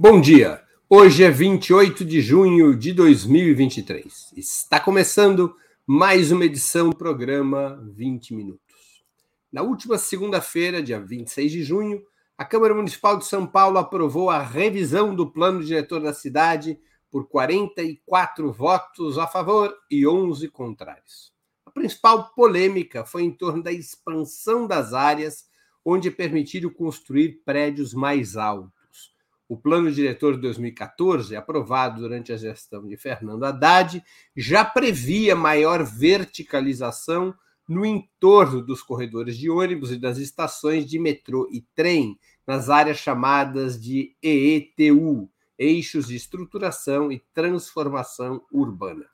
Bom dia. Hoje é 28 de junho de 2023. Está começando mais uma edição do programa 20 Minutos. Na última segunda-feira, dia 26 de junho, a Câmara Municipal de São Paulo aprovou a revisão do plano diretor da cidade por 44 votos a favor e 11 contrários. A principal polêmica foi em torno da expansão das áreas onde é permitido construir prédios mais altos. O plano diretor de 2014, aprovado durante a gestão de Fernando Haddad, já previa maior verticalização no entorno dos corredores de ônibus e das estações de metrô e trem, nas áreas chamadas de EETU, Eixos de Estruturação e Transformação Urbana.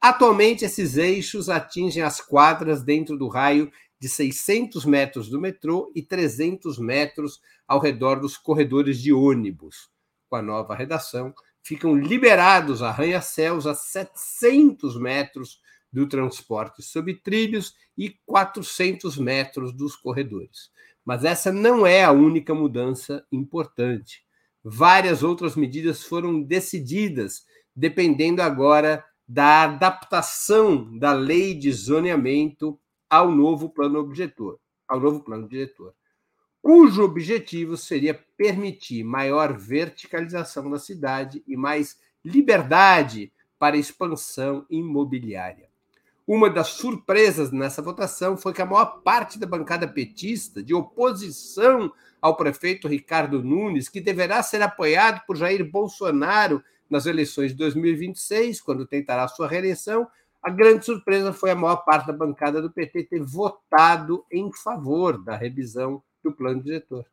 Atualmente, esses eixos atingem as quadras dentro do raio de 600 metros do metrô e 300 metros ao redor dos corredores de ônibus. Com a nova redação, ficam liberados arranha-céus a 700 metros do transporte sob trilhos e 400 metros dos corredores. Mas essa não é a única mudança importante. Várias outras medidas foram decididas, dependendo agora da adaptação da lei de zoneamento ao novo plano objetor, ao novo plano diretor, cujo objetivo seria permitir maior verticalização da cidade e mais liberdade para expansão imobiliária. Uma das surpresas nessa votação foi que a maior parte da bancada petista, de oposição ao prefeito Ricardo Nunes, que deverá ser apoiado por Jair Bolsonaro nas eleições de 2026, quando tentará sua reeleição, a grande surpresa foi a maior parte da bancada do PT ter votado em favor da revisão do plano diretor.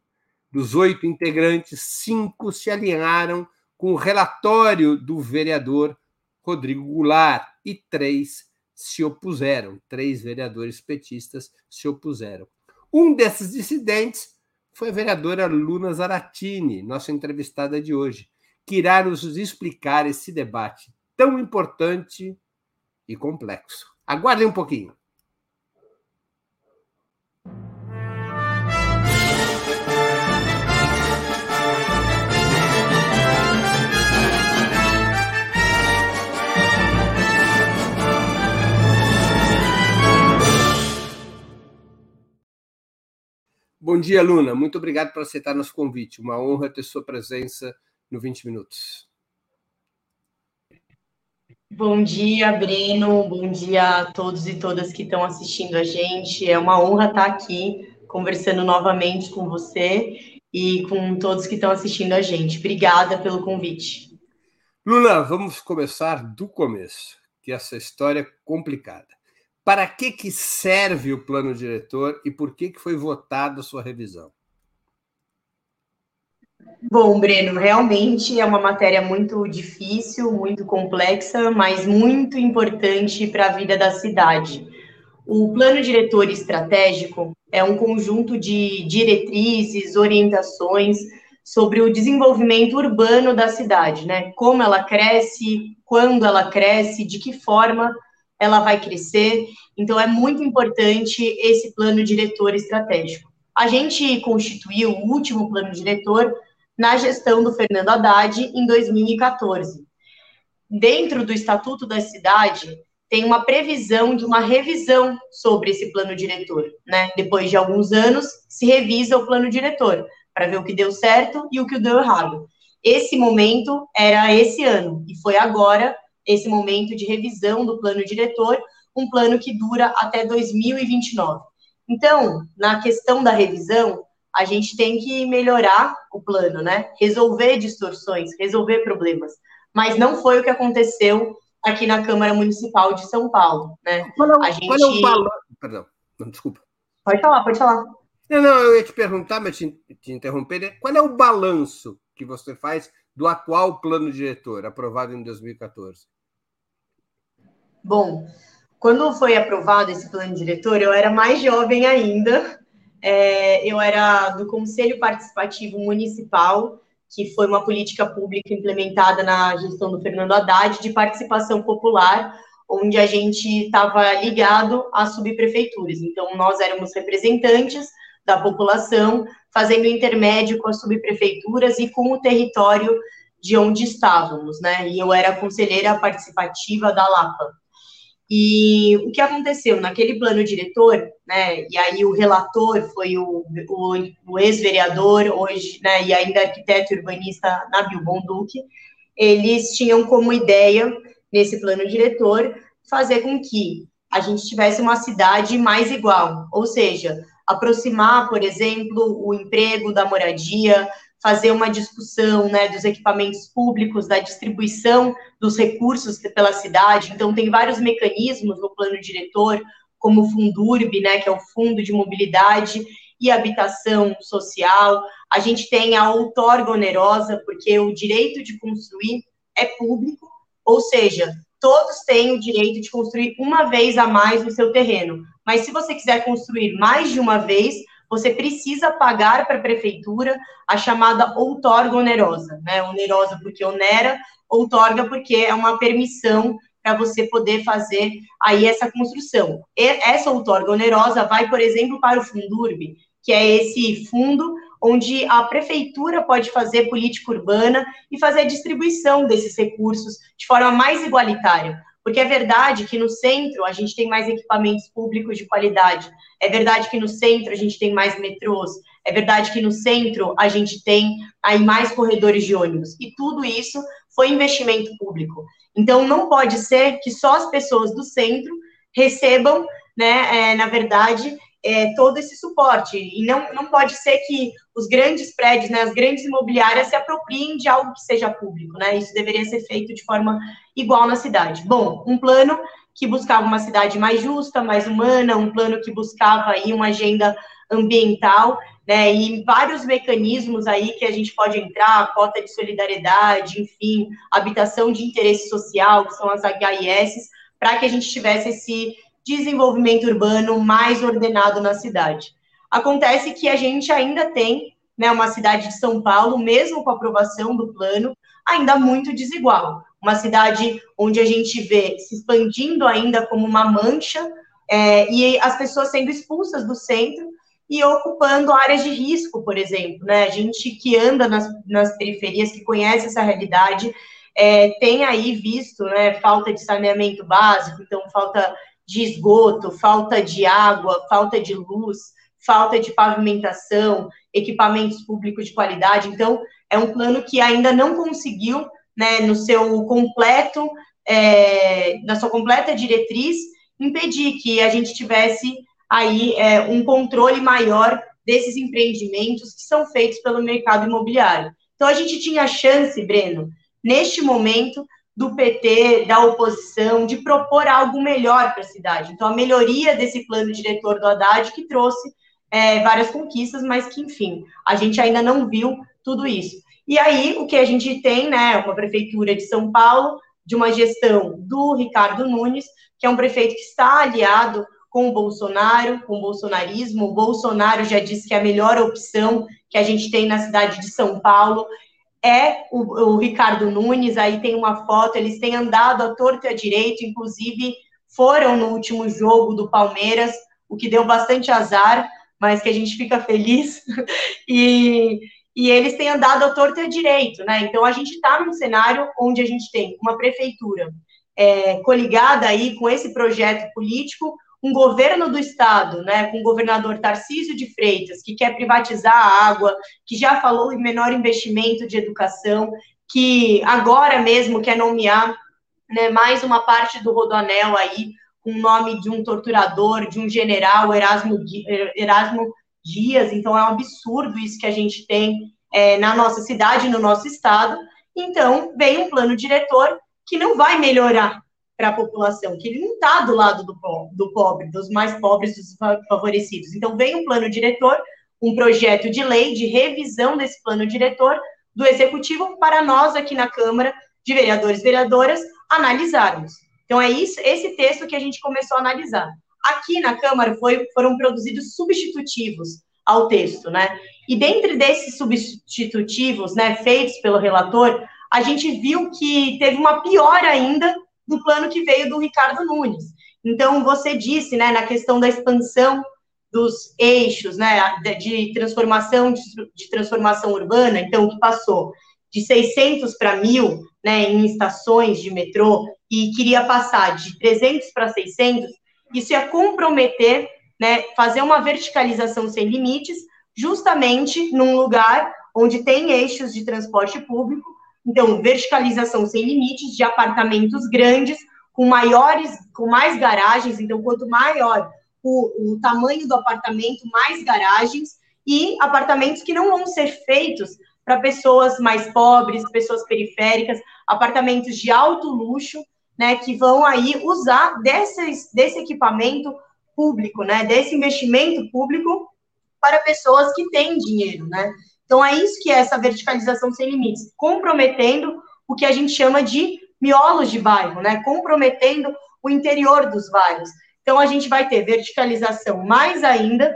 Dos oito integrantes, cinco se alinharam com o relatório do vereador Rodrigo Goulart e três se opuseram. Três vereadores petistas se opuseram. Um desses dissidentes foi a vereadora Luna Zaratini, nossa entrevistada de hoje, que irá nos explicar esse debate tão importante e complexo. Aguardem um pouquinho. Bom dia, Luna. Muito obrigado por aceitar nosso convite. Uma honra ter sua presença no 20 Minutos. Bom dia, Breno. Bom dia a todos e todas que estão assistindo a gente. É uma honra estar aqui conversando novamente com você e com todos que estão assistindo a gente. Obrigada pelo convite. Luna, vamos começar do começo, que essa história é complicada. Para que, que serve o plano diretor e por que, que foi votada a sua revisão? Bom, Breno, realmente é uma matéria muito difícil, muito complexa, mas muito importante para a vida da cidade. O plano diretor estratégico é um conjunto de diretrizes, orientações sobre o desenvolvimento urbano da cidade, né? Como ela cresce, quando ela cresce, de que forma ela vai crescer. Então, é muito importante esse plano diretor estratégico. A gente constituiu o último plano diretor na gestão do Fernando Haddad em 2014. Dentro do Estatuto da Cidade, tem uma previsão de uma revisão sobre esse plano diretor, né? Depois de alguns anos, se revisa o plano diretor para ver o que deu certo e o que deu errado. Esse momento era esse ano e foi agora esse momento de revisão do plano diretor, um plano que dura até 2029. Então, na questão da revisão, a gente tem que melhorar o plano, né? Resolver distorções, resolver problemas. Mas não foi o que aconteceu aqui na Câmara Municipal de São Paulo, né? Qual é o, a gente... é o balanço? Perdão, não, desculpa. Pode falar, pode falar. Não, não, eu ia te perguntar, mas te, te interromper. Né? Qual é o balanço que você faz do atual plano diretor, aprovado em 2014? Bom, quando foi aprovado esse plano diretor, eu era mais jovem ainda, é, eu era do Conselho Participativo Municipal, que foi uma política pública implementada na gestão do Fernando Haddad de participação popular, onde a gente estava ligado às subprefeituras. Então, nós éramos representantes da população, fazendo intermédio com as subprefeituras e com o território de onde estávamos, né? E eu era conselheira participativa da Lapa. E o que aconteceu naquele plano diretor, né? E aí o relator foi o, o, o ex-vereador, hoje, né? E ainda arquiteto urbanista Nabil Bonduque. Eles tinham como ideia, nesse plano diretor, fazer com que a gente tivesse uma cidade mais igual, ou seja, aproximar, por exemplo, o emprego da moradia, fazer uma discussão né, dos equipamentos públicos, da distribuição dos recursos pela cidade. Então, tem vários mecanismos no plano diretor, como o Fundurb, né, que é o Fundo de Mobilidade e Habitação Social. A gente tem a outorga onerosa, porque o direito de construir é público, ou seja, todos têm o direito de construir uma vez a mais no seu terreno. Mas se você quiser construir mais de uma vez, você precisa pagar para a prefeitura a chamada outorga onerosa, né? Onerosa porque onera, outorga porque é uma permissão para você poder fazer aí essa construção. E essa outorga onerosa vai, por exemplo, para o Fundurb, que é esse fundo onde a prefeitura pode fazer política urbana e fazer a distribuição desses recursos de forma mais igualitária. Porque é verdade que no centro a gente tem mais equipamentos públicos de qualidade, é verdade que no centro a gente tem mais metrôs, é verdade que no centro a gente tem aí mais corredores de ônibus, e tudo isso foi investimento público. Então não pode ser que só as pessoas do centro recebam, né, é, na verdade, é, todo esse suporte. E não, não pode ser que os grandes prédios, né, as grandes imobiliárias se apropriem de algo que seja público, né? Isso deveria ser feito de forma igual na cidade. Bom, um plano que buscava uma cidade mais justa, mais humana, um plano que buscava aí uma agenda ambiental, né, e vários mecanismos aí que a gente pode entrar, cota de solidariedade, enfim, habitação de interesse social, que são as HIS, para que a gente tivesse esse desenvolvimento urbano mais ordenado na cidade. Acontece que a gente ainda tem né, uma cidade de São Paulo, mesmo com a aprovação do plano, ainda muito desigual. Uma cidade onde a gente vê se expandindo ainda como uma mancha é, e as pessoas sendo expulsas do centro e ocupando áreas de risco, por exemplo. Né? A gente que anda nas, nas periferias, que conhece essa realidade, é, tem aí visto né, falta de saneamento básico, então falta de esgoto, falta de água, falta de luz, falta de pavimentação, equipamentos públicos de qualidade. Então, é um plano que ainda não conseguiu, né, no seu completo, é, na sua completa diretriz, impedir que a gente tivesse aí é, um controle maior desses empreendimentos que são feitos pelo mercado imobiliário. Então, a gente tinha chance, Breno, neste momento, do PT, da oposição, de propor algo melhor para a cidade. Então, a melhoria desse plano diretor do Haddad que trouxe é, várias conquistas, mas que, enfim, a gente ainda não viu tudo isso. E aí, o que a gente tem, né, uma prefeitura de São Paulo, de uma gestão do Ricardo Nunes, que é um prefeito que está aliado com o Bolsonaro, com o bolsonarismo. O Bolsonaro já disse que é a melhor opção que a gente tem na cidade de São Paulo é o, o, Ricardo Nunes, aí tem uma foto, eles têm andado à torta e à direita, inclusive foram no último jogo do Palmeiras, o que deu bastante azar, mas que a gente fica feliz, e, e eles têm andado à torta e à direito, né? Então a gente está num cenário onde a gente tem uma prefeitura é, coligada aí com esse projeto político, um governo do estado, né, com o governador Tarcísio de Freitas, que quer privatizar a água, que já falou em menor investimento de educação, que agora mesmo quer nomear né, mais uma parte do Rodoanel aí, com o nome de um torturador, de um general, Erasmo, Erasmo Dias. Então, é um absurdo isso que a gente tem é, na nossa cidade, no nosso estado. Então, vem um plano diretor que não vai melhorar para a população, que ele não está do lado do, do pobre, dos mais pobres, dos favorecidos. Então, vem um plano diretor, um projeto de lei de revisão desse plano diretor do Executivo para nós aqui na Câmara de Vereadores e Vereadoras analisarmos. Então, é isso, esse texto que a gente começou a analisar. Aqui na Câmara foi, foram produzidos substitutivos ao texto, né? E dentre desses substitutivos, né, feitos pelo relator, a gente viu que teve uma pior ainda do plano que veio do Ricardo Nunes. Então, você disse, né, na questão da expansão dos eixos, né, de transformação de, transformação urbana, então que passou de 600 para 1000, né, em estações de metrô e queria passar de 300 para 600, isso ia comprometer, né, fazer uma verticalização sem limites, justamente num lugar onde tem eixos de transporte público, então verticalização sem limites de apartamentos grandes com maiores, com mais garagens, então quanto maior o, o tamanho do apartamento, mais garagens, e apartamentos que não vão ser feitos para pessoas mais pobres, pessoas periféricas, apartamentos de alto luxo, né, que vão aí usar desses, desse equipamento público, né, desse investimento público para pessoas que têm dinheiro, né. Então é isso que é essa verticalização sem limites, comprometendo o que a gente chama de miolos de bairro, né, comprometendo o interior dos bairros. Então, a gente vai ter verticalização mais ainda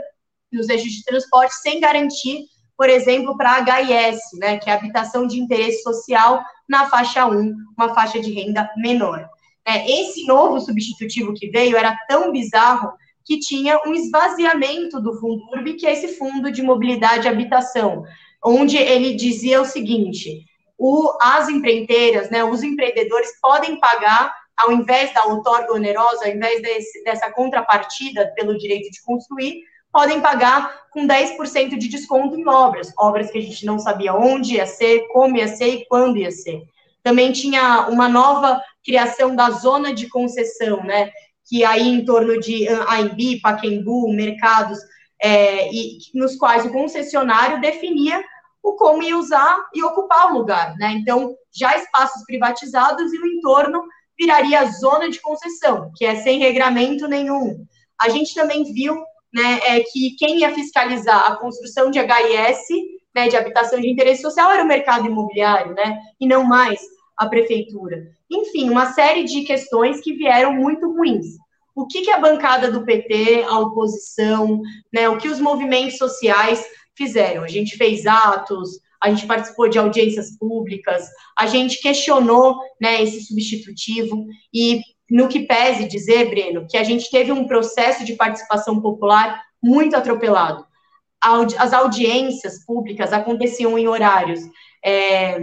nos eixos de transporte, sem garantir, por exemplo, para a HIS, né, que é habitação de interesse social na faixa 1, uma faixa de renda menor. É, esse novo substitutivo que veio era tão bizarro que tinha um esvaziamento do Fundo URB, que é esse fundo de mobilidade e habitação, onde ele dizia o seguinte: o, as empreiteiras, né, os empreendedores podem pagar ao invés da outorga onerosa, ao invés desse, dessa contrapartida pelo direito de construir, podem pagar com 10% de desconto em obras, obras que a gente não sabia onde ia ser, como ia ser e quando ia ser. Também tinha uma nova criação da zona de concessão, né, que aí em torno de Aimbi, Paquembu, mercados, é, e nos quais o concessionário definia o como ia usar e ocupar o lugar, né? Então, já espaços privatizados e o entorno viraria zona de concessão, que é sem regramento nenhum. A gente também viu né, é, que quem ia fiscalizar a construção de HIS, né, de habitação de interesse social, era o mercado imobiliário, né, e não mais a prefeitura. Enfim, uma série de questões que vieram muito ruins. O que, que a bancada do PT, a oposição, né, o que os movimentos sociais fizeram? A gente fez atos, a gente participou de audiências públicas, a gente questionou né, esse substitutivo e no que pese dizer, Breno, que a gente teve um processo de participação popular muito atropelado. As audiências públicas aconteciam em horários é,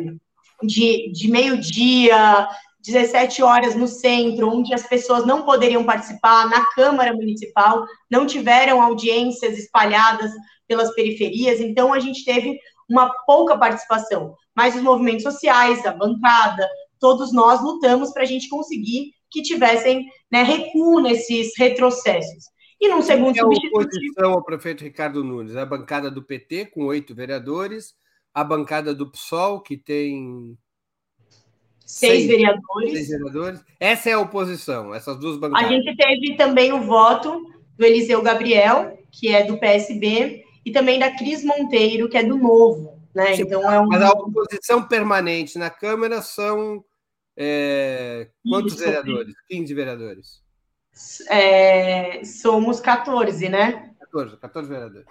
de, de meio-dia, 17 horas no centro, onde as pessoas não poderiam participar, na Câmara Municipal, não tiveram audiências espalhadas pelas periferias, então a gente teve uma pouca participação. Mas os movimentos sociais, a bancada, todos nós lutamos para a gente conseguir que tivessem né, recuo nesses retrocessos. E num segundo é substitutivo... oposição ao prefeito Ricardo Nunes? A bancada do PT, com oito vereadores, a bancada do PSOL, que tem... Seis, seis, vereadores. seis vereadores. Essa é a oposição, essas duas bancadas. A gente teve também o voto do Eliseu Gabriel, que é do PSB, e também da Cris Monteiro, que é do Novo. Né? Então, é um... Mas a oposição permanente na Câmara são é, quantos Isso. vereadores? 15 vereadores. É, somos 14, né? 14, 14 vereadores.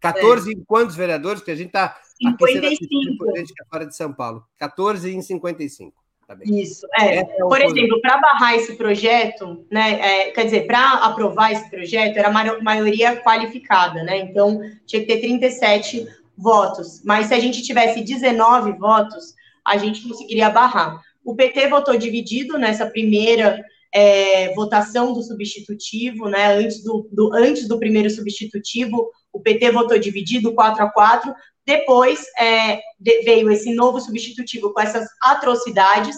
14 é. em quantos vereadores? Que a gente está 55. Gente que é fora de São Paulo. 14 em 55. Isso, é. é Por exemplo, para barrar esse projeto, né, é, quer dizer, para aprovar esse projeto, era maioria qualificada, né? Então, tinha que ter 37 votos. Mas se a gente tivesse 19 votos, a gente conseguiria barrar. O PT votou dividido nessa primeira é, votação do substitutivo, né? Antes do, do, antes do primeiro substitutivo, o PT votou dividido, 4 a 4 depois é, veio esse novo substitutivo com essas atrocidades,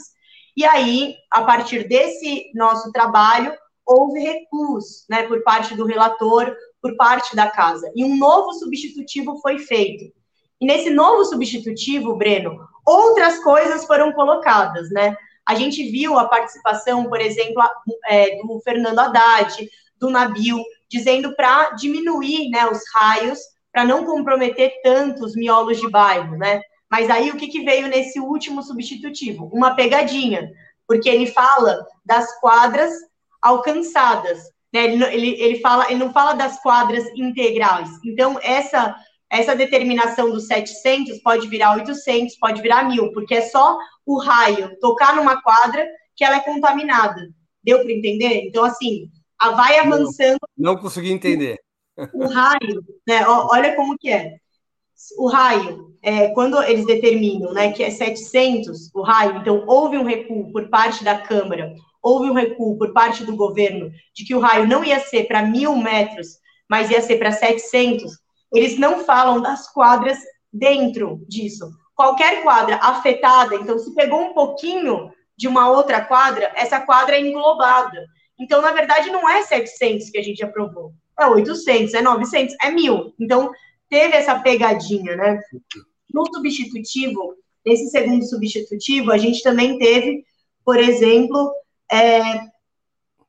e aí, a partir desse nosso trabalho, houve recurso né, por parte do relator, por parte da casa, e um novo substitutivo foi feito. E nesse novo substitutivo, Breno, outras coisas foram colocadas, né? A gente viu a participação, por exemplo, é, do Fernando Haddad, do Nabil, dizendo para diminuir né, os raios para não comprometer tantos miolos de bairro, né? Mas aí o que, que veio nesse último substitutivo? Uma pegadinha, porque ele fala das quadras alcançadas, né? Ele, ele, ele, fala, ele não fala das quadras integrais. Então, essa essa determinação dos 700 pode virar 800, pode virar 1000, porque é só o raio tocar numa quadra que ela é contaminada. Deu para entender? Então, assim, a vai avançando. Não, não consegui entender. O raio, né, olha como que é. O raio, é, quando eles determinam né, que é 700 o raio, então houve um recuo por parte da Câmara, houve um recuo por parte do governo de que o raio não ia ser para mil metros, mas ia ser para 700, eles não falam das quadras dentro disso. Qualquer quadra afetada, então se pegou um pouquinho de uma outra quadra, essa quadra é englobada. Então, na verdade, não é 700 que a gente aprovou, é 800, é 900, é 1.000. Então, teve essa pegadinha, né? No substitutivo, nesse segundo substitutivo, a gente também teve, por exemplo, é,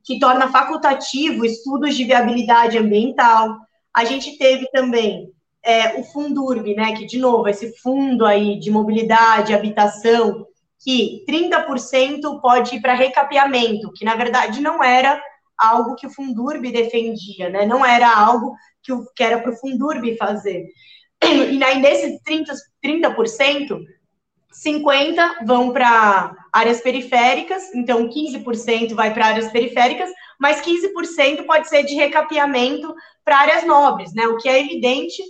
que torna facultativo estudos de viabilidade ambiental. A gente teve também é, o Fundurb, né, que, de novo, esse fundo aí de mobilidade, habitação, que 30% pode ir para recapeamento, que, na verdade, não era algo que o Fundurb defendia, né? Não era algo que, o, que era para o Fundurb fazer. E aí, desses 30%, 30% 50% vão para áreas periféricas, então 15% vai para áreas periféricas, mas 15% pode ser de recapeamento para áreas nobres, né? O que é evidente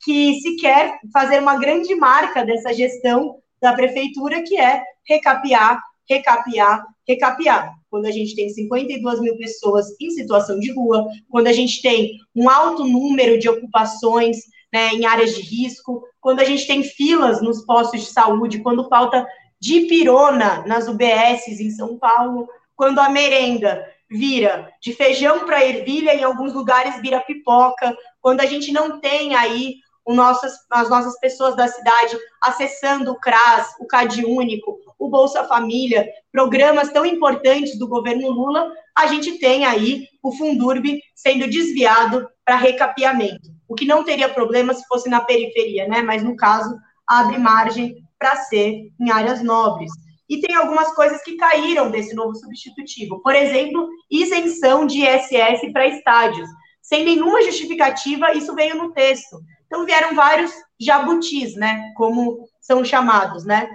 que se quer fazer uma grande marca dessa gestão da prefeitura, que é recapear, recapear, recapear. Quando a gente tem 52 mil pessoas em situação de rua, quando a gente tem um alto número de ocupações né, em áreas de risco, quando a gente tem filas nos postos de saúde, quando falta dipirona nas UBSs em São Paulo, quando a merenda vira de feijão para ervilha, em alguns lugares vira pipoca, quando a gente não tem aí nossas, as nossas pessoas da cidade acessando o CRAS, o CAD Único, o Bolsa Família, programas tão importantes do governo Lula, a gente tem aí o Fundurb sendo desviado para recapeamento. O que não teria problema se fosse na periferia, né? Mas no caso, abre margem para ser em áreas nobres. E tem algumas coisas que caíram desse novo substitutivo. Por exemplo, isenção de ISS para estádios. Sem nenhuma justificativa, isso veio no texto. Então vieram vários jabutis, né? Como são chamados, né?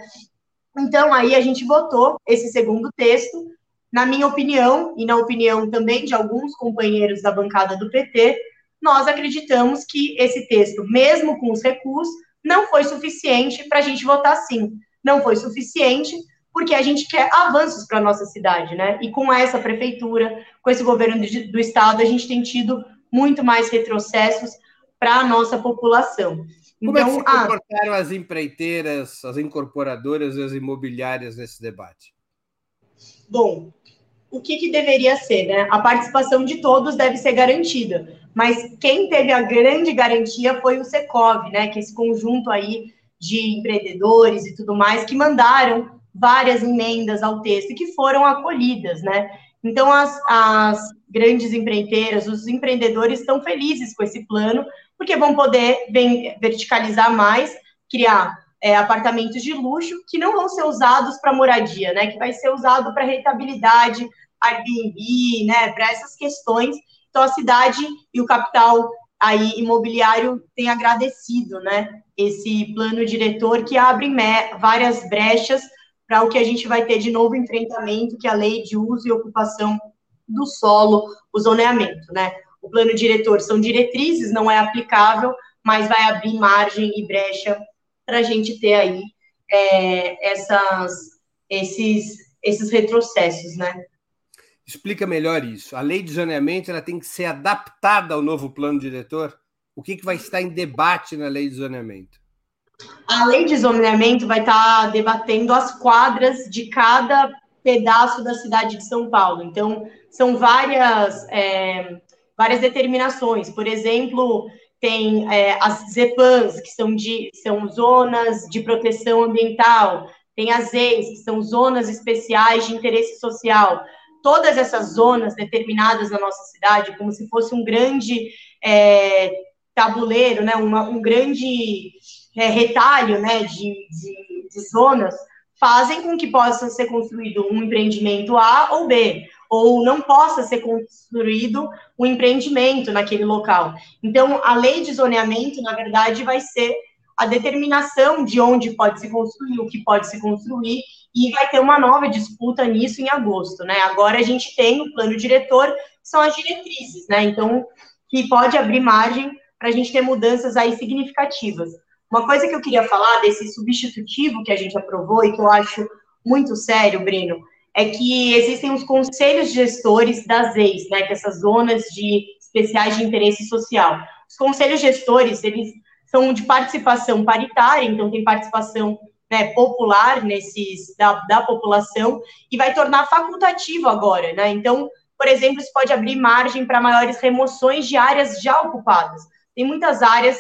Então aí a gente votou esse segundo texto. Na minha opinião, e na opinião também de alguns companheiros da bancada do PT, nós acreditamos que esse texto, mesmo com os recuos, não foi suficiente para a gente votar sim. Não foi suficiente porque a gente quer avanços para a nossa cidade, né? E com essa prefeitura, com esse governo do estado, a gente tem tido muito mais retrocessos para a nossa população. Como então, é que então, se ah, comportaram ah, as empreiteiras, as incorporadoras e as imobiliárias nesse debate? Bom, o que, que deveria ser, né? A participação de todos deve ser garantida, mas quem teve a grande garantia foi o Secov, né? Que é esse conjunto aí de empreendedores e tudo mais que mandaram várias emendas ao texto e que foram acolhidas, né? Então as, as grandes empreiteiras, os empreendedores estão felizes com esse plano, porque vão poder bem, verticalizar mais, criar é, apartamentos de luxo que não vão ser usados para moradia, né? Que vai ser usado para rentabilidade, Airbnb, né, para essas questões. Então, a cidade e o capital aí imobiliário tem agradecido, né, esse plano diretor que abre várias brechas para o que a gente vai ter de novo enfrentamento, que é a lei de uso e ocupação do solo, o zoneamento, né? O plano diretor são diretrizes, não é aplicável, mas vai abrir margem e brecha para a gente ter aí é, essas, esses, esses retrocessos, né? Explica melhor isso. A lei de zoneamento ela tem que ser adaptada ao novo plano diretor? O que, que vai estar em debate na lei de zoneamento? A lei de zoneamento vai estar debatendo as quadras de cada pedaço da cidade de São Paulo. Então, são várias, é, várias determinações. Por exemplo, tem é, as ZEPANs, que são, de, são zonas de proteção ambiental, tem as EIs, que são zonas especiais de interesse social. Todas essas zonas determinadas na nossa cidade, como se fosse um grande é, tabuleiro, né, uma, um grande é, retalho né, de, de, de zonas, fazem com que possa ser construído um empreendimento A ou B, ou não possa ser construído um empreendimento naquele local. Então, a lei de zoneamento, na verdade, vai ser a determinação de onde pode se construir, o que pode se construir e vai ter uma nova disputa nisso em agosto, né? Agora a gente tem o plano diretor, que são as diretrizes, né? Então, que pode abrir margem para a gente ter mudanças aí significativas. Uma coisa que eu queria falar desse substitutivo que a gente aprovou e que eu acho muito sério, Breno, é que existem os conselhos gestores das EIs, né, que é essas zonas de especiais de interesse social. Os conselhos gestores, eles são de participação paritária, então tem participação né, popular nesses da, da população e vai tornar facultativo agora, né? Então, por exemplo, isso pode abrir margem para maiores remoções de áreas já ocupadas. Tem muitas áreas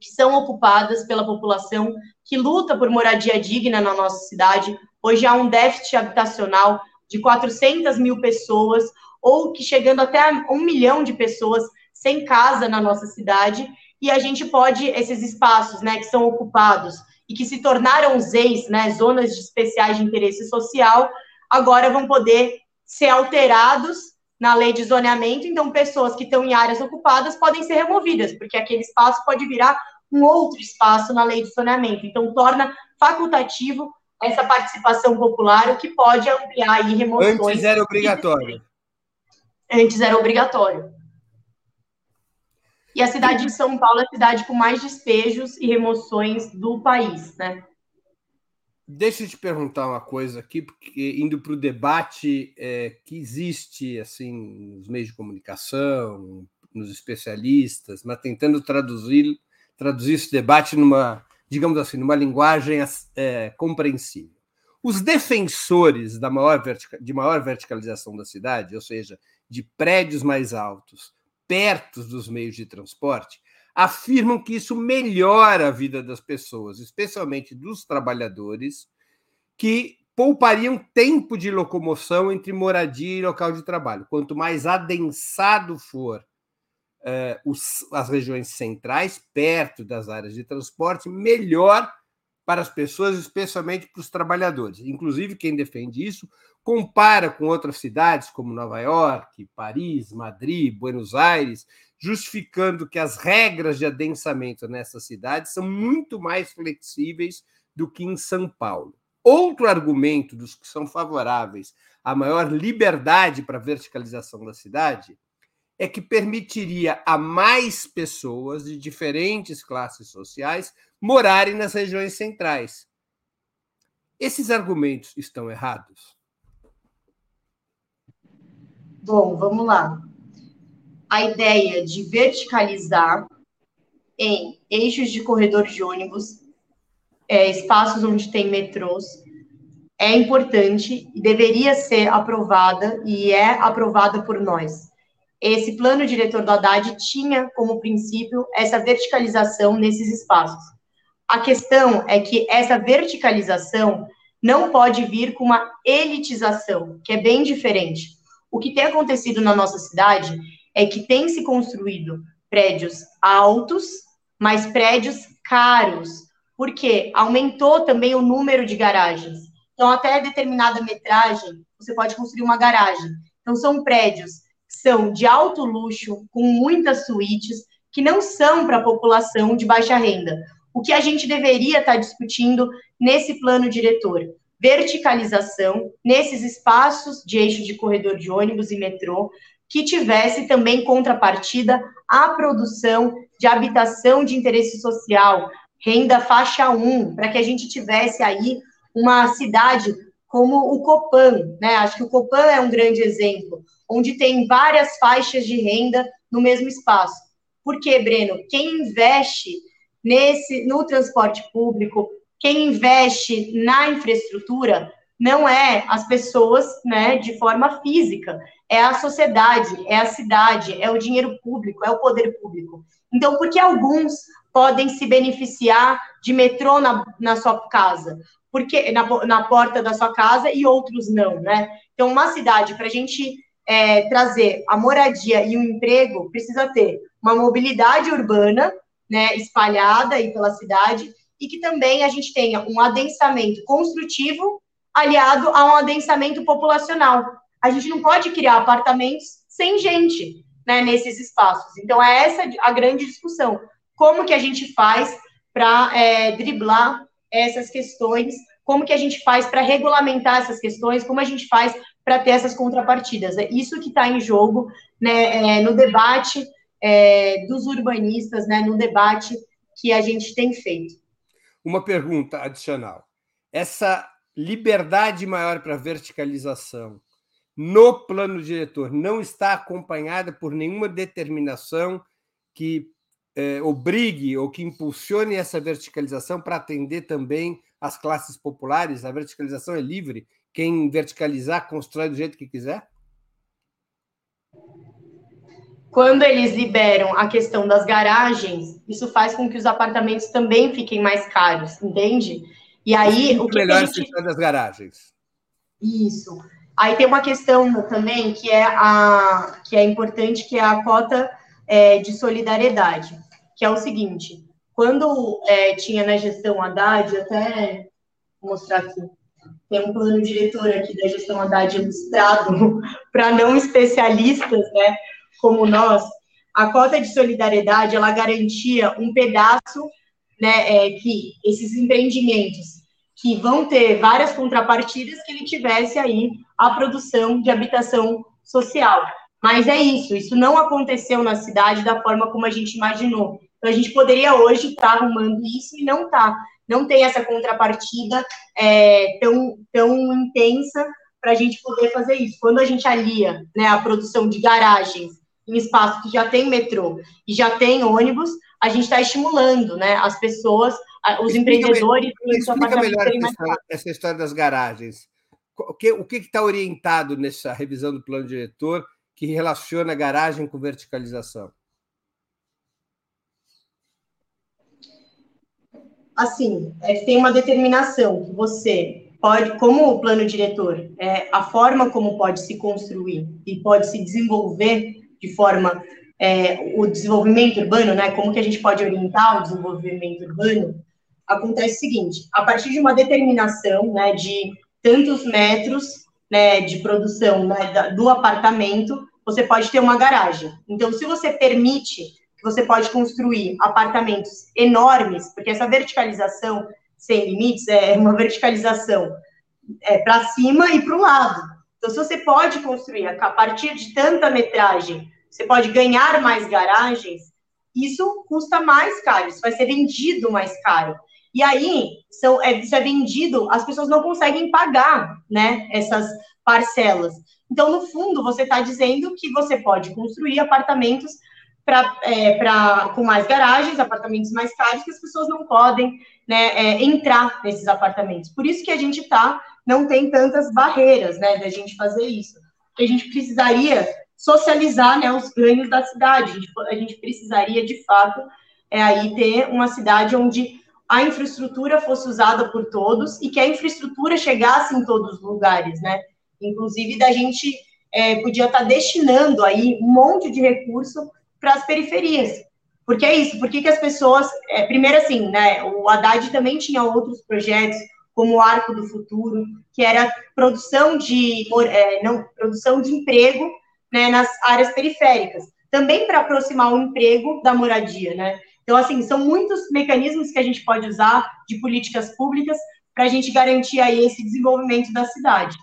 que são ocupadas pela população que luta por moradia digna na nossa cidade. Hoje há um déficit habitacional de 400 mil pessoas, ou que chegando até um milhão de pessoas sem casa na nossa cidade, e a gente pode, esses espaços né, que são ocupados e que se tornaram ZEIs, né, zonas de especiais de interesse social, agora vão poder ser alterados na lei de zoneamento, então pessoas que estão em áreas ocupadas podem ser removidas, porque aquele espaço pode virar um outro espaço na lei de zoneamento. Então, torna facultativo essa participação popular, o que pode ampliar aí remoções. Antes era obrigatório. Antes era obrigatório. E a cidade de São Paulo é a cidade com mais despejos e remoções do país, né? Deixa eu te perguntar uma coisa aqui, porque indo para o debate é, que existe assim nos meios de comunicação, nos especialistas, mas tentando traduzir traduzir esse debate numa, digamos assim, numa linguagem é, compreensível. Os defensores da maior de maior verticalização da cidade, ou seja, de prédios mais altos, perto dos meios de transporte, afirmam que isso melhora a vida das pessoas, especialmente dos trabalhadores, que poupariam tempo de locomoção entre moradia e local de trabalho. Quanto mais adensado for os, as regiões centrais, perto das áreas de transporte, melhor para as pessoas, especialmente para os trabalhadores. Inclusive, quem defende isso compara com outras cidades como Nova York, Paris, Madrid, Buenos Aires, justificando que as regras de adensamento nessas cidades são muito mais flexíveis do que em São Paulo. Outro argumento dos que são favoráveis à maior liberdade para a verticalização da cidade é que permitiria a mais pessoas de diferentes classes sociais morarem nas regiões centrais. Esses argumentos estão errados? Bom, vamos lá. A ideia de verticalizar em eixos de corredor de ônibus, é, espaços onde tem metrôs, é importante e deveria ser aprovada e é aprovada por nós. Esse plano diretor do Haddad tinha como princípio essa verticalização nesses espaços. A questão é que essa verticalização não pode vir com uma elitização, que é bem diferente. O que tem acontecido na nossa cidade é que tem se construído prédios altos, mas prédios caros, porque aumentou também o número de garagens. Então, até determinada metragem, você pode construir uma garagem. Então, são prédios são de alto luxo, com muitas suítes, que não são para a população de baixa renda. O que a gente deveria estar discutindo nesse plano diretor? verticalização nesses espaços de eixo de corredor de ônibus e metrô, que tivesse também contrapartida a produção de habitação de interesse social, renda faixa 1, para que a gente tivesse aí uma cidade como o Copan, né? Acho que o Copan é um grande exemplo, onde tem várias faixas de renda no mesmo espaço. Por quê, Breno? Quem investe nesse no transporte público, quem investe na infraestrutura não é as pessoas, né, de forma física, é a sociedade, é a cidade, é o dinheiro público, é o poder público. Então, por que alguns podem se beneficiar de metrô na, na sua casa? Porque na, na porta da sua casa e outros não, né? Então, uma cidade para a gente é, trazer a moradia e o emprego precisa ter uma mobilidade urbana, né, espalhada aí pela cidade e que também a gente tenha um adensamento construtivo aliado a um adensamento populacional. A gente não pode criar apartamentos sem gente né, nesses espaços. Então, é essa a grande discussão. Como que a gente faz para é, driblar essas questões? Como que a gente faz para regulamentar essas questões? Como a gente faz para ter essas contrapartidas? É isso que está em jogo né, é, no debate é, dos urbanistas né, no debate que a gente tem feito. Uma pergunta adicional. Essa liberdade maior para verticalização no plano diretor não está acompanhada por nenhuma determinação que eh, obrigue ou que impulsione essa verticalização para atender também as classes populares? A verticalização é livre, quem verticalizar constrói do jeito que quiser? Quando eles liberam a questão das garagens, isso faz com que os apartamentos também fiquem mais caros, entende? E aí, o que melhor a gente... das garagens. Isso. Aí tem uma questão também que é a que é importante, que é a cota é, de solidariedade, que é o seguinte: quando é, tinha na gestão Haddad, até vou mostrar aqui, tem um plano diretor aqui da gestão Haddad ilustrado para não especialistas, né, como nós, a cota de solidariedade ela garantia um pedaço, né, é, que esses empreendimentos que vão ter várias contrapartidas que ele tivesse aí a produção de habitação social. Mas é isso, isso não aconteceu na cidade da forma como a gente imaginou. Então, a gente poderia hoje estar tá arrumando isso e não está. Não tem essa contrapartida é, tão, tão intensa para a gente poder fazer isso. Quando a gente alia né, a produção de garagens em espaço que já tem metrô e já tem ônibus, a gente está estimulando né, as pessoas, os explica empreendedores. Melhor, explica melhor essa história, essa história, das garagens. O que está orientado nessa revisão do plano diretor que relaciona garagem com verticalização? Assim, é, tem uma determinação que você pode, como o plano diretor, é, a forma como pode se construir e pode se desenvolver de forma é, o desenvolvimento urbano, né? Como que a gente pode orientar o desenvolvimento urbano? Acontece o seguinte: a partir de uma determinação, né, de tantos metros, né, de produção né, do apartamento, você pode ter uma garagem. Então, se você permite você pode construir apartamentos enormes, porque essa verticalização sem limites é uma verticalização é, para cima e para o lado. Então, se você pode construir a partir de tanta metragem você pode ganhar mais garagens, isso custa mais caro, isso vai ser vendido mais caro. E aí, são, é, isso é vendido, as pessoas não conseguem pagar né, essas parcelas. Então, no fundo, você está dizendo que você pode construir apartamentos pra, é, pra, com mais garagens, apartamentos mais caros, que as pessoas não podem né, é, entrar nesses apartamentos. Por isso que a gente tá, não tem tantas barreiras né, da gente fazer isso. A gente precisaria socializar né, os ganhos da cidade. A gente, a gente precisaria, de fato, é, aí ter uma cidade onde a infraestrutura fosse usada por todos e que a infraestrutura chegasse em todos os lugares, né? Inclusive, da gente é, podia estar tá destinando aí um monte de recurso para as periferias. Porque é isso, porque que as pessoas. É, primeiro, assim, né? O Haddad também tinha outros projetos, como o Arco do Futuro, que era produção de, é, não, produção de emprego né, nas áreas periféricas, também para aproximar o emprego da moradia, né? Então, assim, são muitos mecanismos que a gente pode usar de políticas públicas para a gente garantir aí esse desenvolvimento da cidade.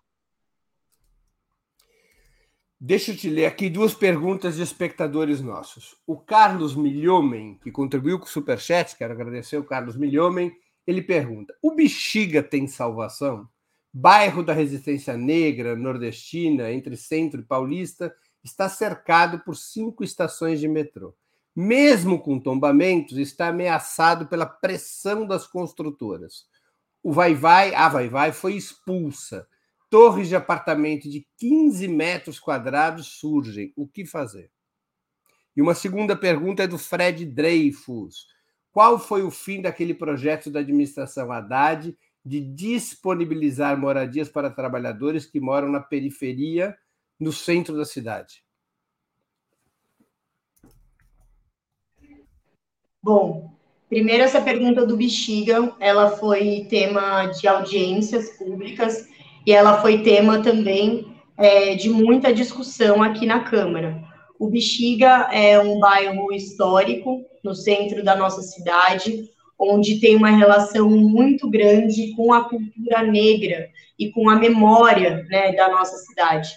Deixa eu te ler aqui duas perguntas de espectadores nossos. O Carlos Milhomem, que contribuiu com o Superchat, quero agradecer o Carlos Milhomem, ele pergunta: o Bexiga tem salvação? bairro da Resistência Negra, nordestina, entre Centro e Paulista, está cercado por cinco estações de metrô. Mesmo com tombamentos, está ameaçado pela pressão das construtoras. O Vai-Vai, a Vai-Vai foi expulsa. Torres de apartamento de 15 metros quadrados surgem. O que fazer? E uma segunda pergunta é do Fred Dreyfus. Qual foi o fim daquele projeto da administração Haddad de disponibilizar moradias para trabalhadores que moram na periferia, no centro da cidade? Bom, primeiro essa pergunta do Bexiga, ela foi tema de audiências públicas e ela foi tema também é, de muita discussão aqui na Câmara. O Bexiga é um bairro histórico no centro da nossa cidade, onde tem uma relação muito grande com a cultura negra e com a memória né, da nossa cidade.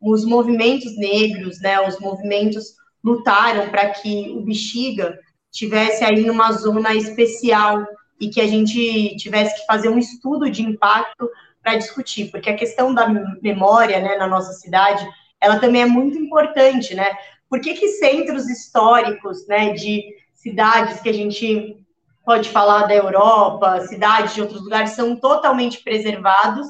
Os movimentos negros, né, os movimentos lutaram para que o Bexiga tivesse aí numa zona especial e que a gente tivesse que fazer um estudo de impacto para discutir, porque a questão da memória, né, na nossa cidade, ela também é muito importante, né? Por que, que centros históricos, né, de cidades que a gente pode falar da Europa, cidades de outros lugares são totalmente preservados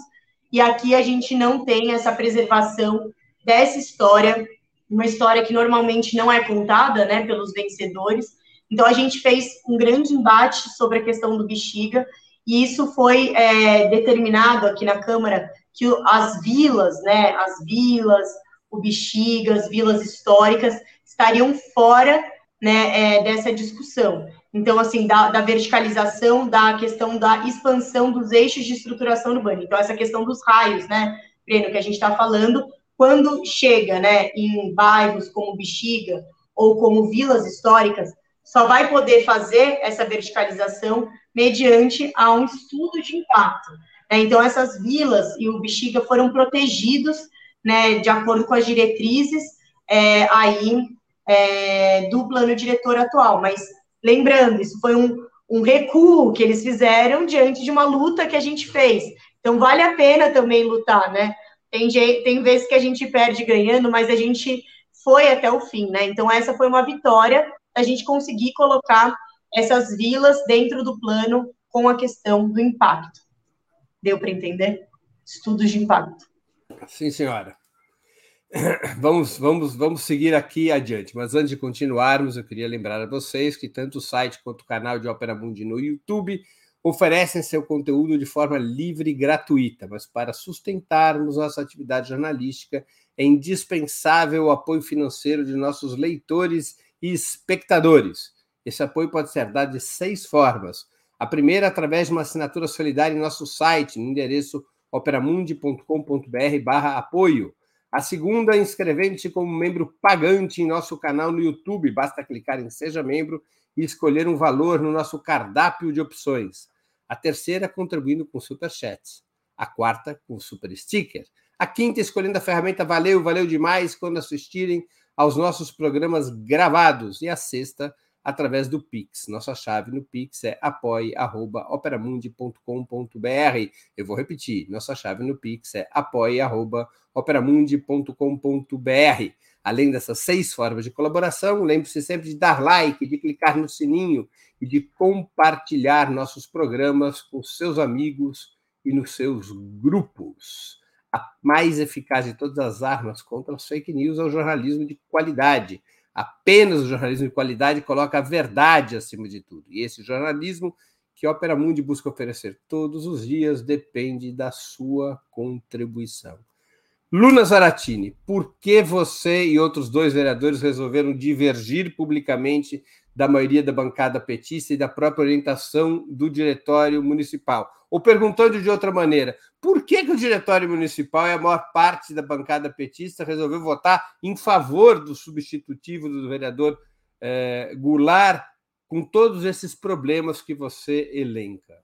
e aqui a gente não tem essa preservação dessa história, uma história que normalmente não é contada, né, pelos vencedores. Então a gente fez um grande embate sobre a questão do bexiga e isso foi é, determinado aqui na Câmara que as vilas, né, as vilas, o bexiga, as vilas históricas estariam fora né, é, dessa discussão. Então, assim, da, da, verticalização, da questão da expansão dos eixos de estruturação urbana. Então, essa questão dos raios, né, Breno, que a gente está falando, quando chega, né, em bairros como Bexiga ou como vilas históricas, só vai poder fazer essa verticalização mediante a um estudo de impacto. Né? Então, essas vilas e o Bexiga foram protegidos, né, de acordo com as diretrizes é, aí é, do plano diretor atual, mas Lembrando, isso foi um, um recuo que eles fizeram diante de uma luta que a gente fez. Então, vale a pena também lutar, né? Tem, tem vezes que a gente perde ganhando, mas a gente foi até o fim, né? Então, essa foi uma vitória a gente conseguir colocar essas vilas dentro do plano com a questão do impacto. Deu para entender? Estudos de impacto. Sim, senhora. Vamos, vamos, vamos seguir aqui adiante. Mas antes de continuarmos, eu queria lembrar a vocês que tanto o site quanto o canal de Opera Mundi no YouTube oferecem seu conteúdo de forma livre e gratuita, mas para sustentarmos nossa atividade jornalística é indispensável o apoio financeiro de nossos leitores e espectadores. Esse apoio pode ser dado de seis formas. A primeira, através de uma assinatura solidária em nosso site, no endereço operamundi.com.br/apoio. A segunda, inscrevendo-se como membro pagante em nosso canal no YouTube. Basta clicar em Seja Membro e escolher um valor no nosso cardápio de opções. A terceira, contribuindo com Super Chats. A quarta, com Super Sticker. A quinta, escolhendo a ferramenta Valeu, valeu demais quando assistirem aos nossos programas gravados. E a sexta, através do Pix. Nossa chave no Pix é apoie.operamundi.com.br. Eu vou repetir, nossa chave no Pix é apoie.operamundi.com.br. Além dessas seis formas de colaboração, lembre-se sempre de dar like, de clicar no sininho e de compartilhar nossos programas com seus amigos e nos seus grupos. A mais eficaz de todas as armas contra as fake news é o jornalismo de qualidade Apenas o jornalismo de qualidade coloca a verdade acima de tudo. E esse jornalismo que a Opera Mundi busca oferecer todos os dias depende da sua contribuição. Luna Zaratini, por que você e outros dois vereadores resolveram divergir publicamente da maioria da bancada petista e da própria orientação do diretório municipal? Ou perguntando de outra maneira, por que, que o diretório municipal e a maior parte da bancada petista resolveu votar em favor do substitutivo do vereador eh, Goulart, com todos esses problemas que você elenca?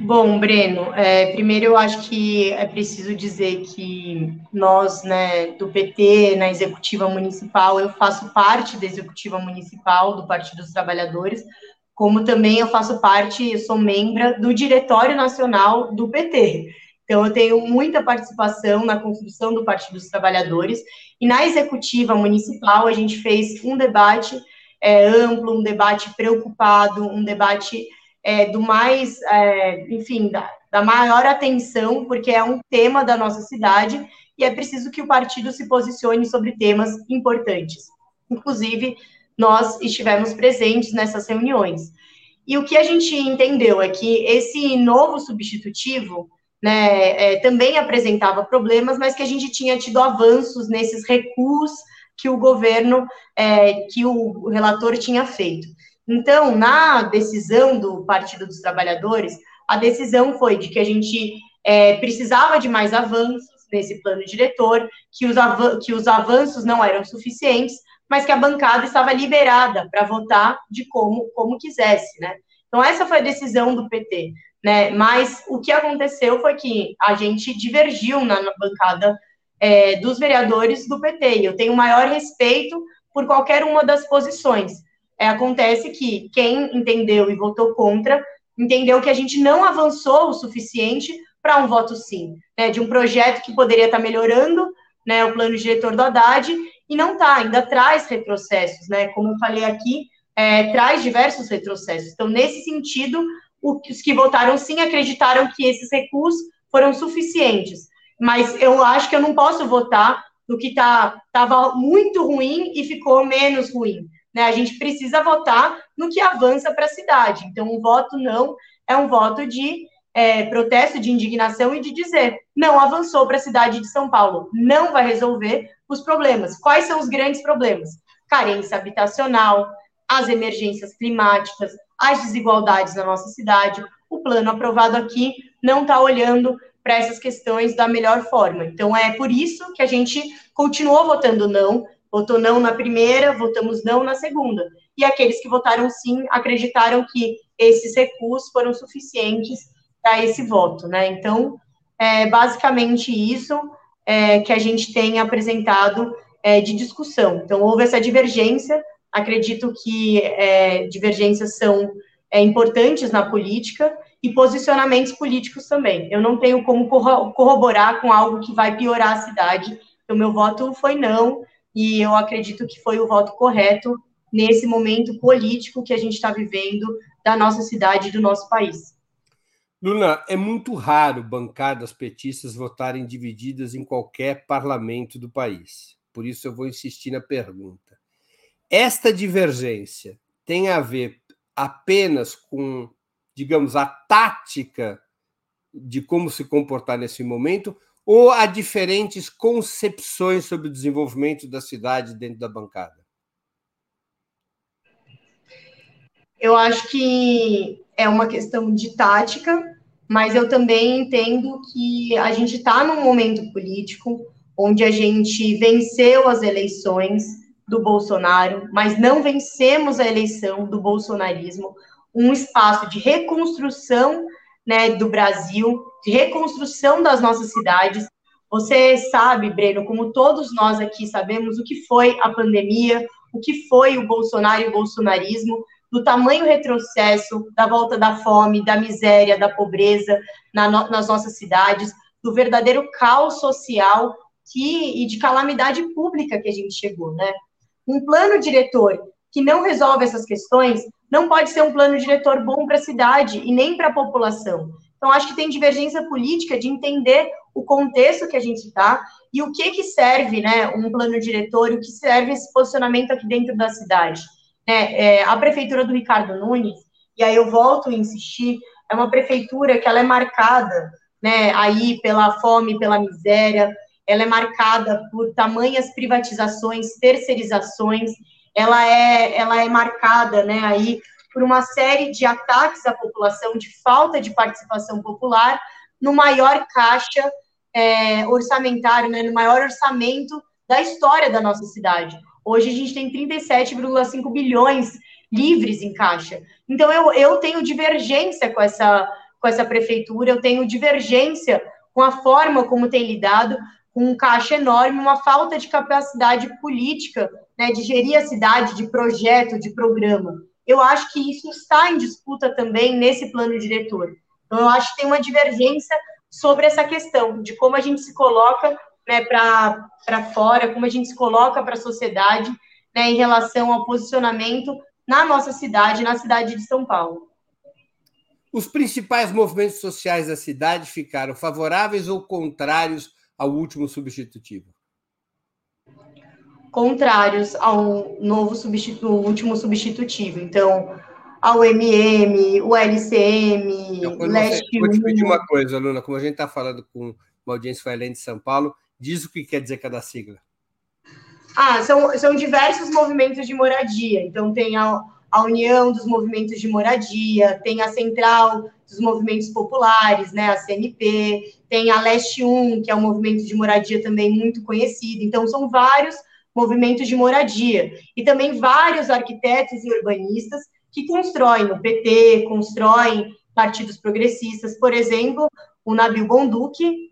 Bom, Breno, é, primeiro eu acho que é preciso dizer que nós, né, do PT, na executiva municipal, eu faço parte da executiva municipal do Partido dos Trabalhadores, como também eu faço parte, eu sou membro do Diretório Nacional do PT. Então, eu tenho muita participação na construção do Partido dos Trabalhadores, e na executiva municipal a gente fez um debate é, amplo, um debate preocupado, um debate é, do mais, é, enfim, da, da maior atenção, porque é um tema da nossa cidade e é preciso que o partido se posicione sobre temas importantes. Inclusive, nós estivemos presentes nessas reuniões. E o que a gente entendeu é que esse novo substitutivo né, é, também apresentava problemas, mas que a gente tinha tido avanços nesses recuos que o governo, é, que o relator tinha feito. Então, na decisão do Partido dos Trabalhadores, a decisão foi de que a gente é, precisava de mais avanços nesse plano diretor, que os, que os avanços não eram suficientes, mas que a bancada estava liberada para votar de como, como quisesse, né? Então, essa foi a decisão do PT, né? Mas o que aconteceu foi que a gente divergiu na, bancada é, dos vereadores do PT. Eu tenho maior respeito por qualquer uma das posições. É, acontece que quem entendeu e votou contra entendeu que a gente não avançou o suficiente para um voto sim, né, de um projeto que poderia estar tá melhorando né, o plano diretor do Haddad e não está, ainda traz retrocessos, né, como eu falei aqui, é, traz diversos retrocessos. Então, nesse sentido, os que votaram sim acreditaram que esses recursos foram suficientes, mas eu acho que eu não posso votar no que estava tá, muito ruim e ficou menos ruim. Né? A gente precisa votar no que avança para a cidade. Então, um voto não é um voto de é, protesto, de indignação e de dizer não avançou para a cidade de São Paulo, não vai resolver os problemas. Quais são os grandes problemas? Carência habitacional, as emergências climáticas, as desigualdades na nossa cidade. O plano aprovado aqui não está olhando para essas questões da melhor forma. Então, é por isso que a gente continuou votando não, votou não na primeira, votamos não na segunda. E aqueles que votaram sim acreditaram que esses recursos foram suficientes para esse voto, né? Então, é basicamente isso é, que a gente tem apresentado é, de discussão. Então, houve essa divergência, acredito que é, divergências são é, importantes na política e posicionamentos políticos também. Eu não tenho como corroborar com algo que vai piorar a cidade, então meu voto foi não, e eu acredito que foi o voto correto nesse momento político que a gente está vivendo da nossa cidade e do nosso país. Luna, é muito raro bancadas petistas votarem divididas em qualquer parlamento do país. Por isso eu vou insistir na pergunta. Esta divergência tem a ver apenas com, digamos, a tática de como se comportar nesse momento ou há diferentes concepções sobre o desenvolvimento da cidade dentro da bancada? Eu acho que é uma questão de tática, mas eu também entendo que a gente está num momento político onde a gente venceu as eleições do Bolsonaro, mas não vencemos a eleição do bolsonarismo, um espaço de reconstrução né, do Brasil, de reconstrução das nossas cidades. Você sabe, Breno, como todos nós aqui sabemos, o que foi a pandemia, o que foi o Bolsonaro e o bolsonarismo, do tamanho retrocesso, da volta da fome, da miséria, da pobreza na, nas nossas cidades, do verdadeiro caos social que, e de calamidade pública que a gente chegou, né? Um plano diretor que não resolve essas questões não pode ser um plano diretor bom para a cidade e nem para a população. Então, acho que tem divergência política de entender o contexto que a gente está e o que, que serve né, um plano diretor o que serve esse posicionamento aqui dentro da cidade. Né? É, a prefeitura do Ricardo Nunes, e aí eu volto a insistir, é uma prefeitura que ela é marcada né, aí pela fome, pela miséria, ela é marcada por tamanhas privatizações, terceirizações, ela é, ela é marcada né, aí por uma série de ataques à população, de falta de participação popular, no maior caixa é, orçamentário, né, no maior orçamento da história da nossa cidade. Hoje a gente tem 37,5 bilhões livres em caixa. Então eu, eu tenho divergência com essa, com essa prefeitura, eu tenho divergência com a forma como tem lidado, com um caixa enorme, uma falta de capacidade política né, de gerir a cidade, de projeto, de programa. Eu acho que isso está em disputa também nesse plano diretor. Então, eu acho que tem uma divergência sobre essa questão de como a gente se coloca né, para fora, como a gente se coloca para a sociedade né, em relação ao posicionamento na nossa cidade, na cidade de São Paulo. Os principais movimentos sociais da cidade ficaram favoráveis ou contrários ao último substitutivo? Contrários ao novo substitu último substitutivo. Então, ao MM, o LCM, então, o Leste Vou te pedir uma coisa, Luna, como a gente está falando com uma audiência foi além de São Paulo, diz o que quer dizer cada sigla. Ah, são, são diversos movimentos de moradia. Então, tem a, a União dos Movimentos de Moradia, tem a Central dos Movimentos Populares, né, a CNP, tem a Leste 1, que é um movimento de moradia também muito conhecido. Então, são vários movimentos de moradia. E também vários arquitetos e urbanistas que constroem o PT, constroem partidos progressistas. Por exemplo, o Nabil Bonduque,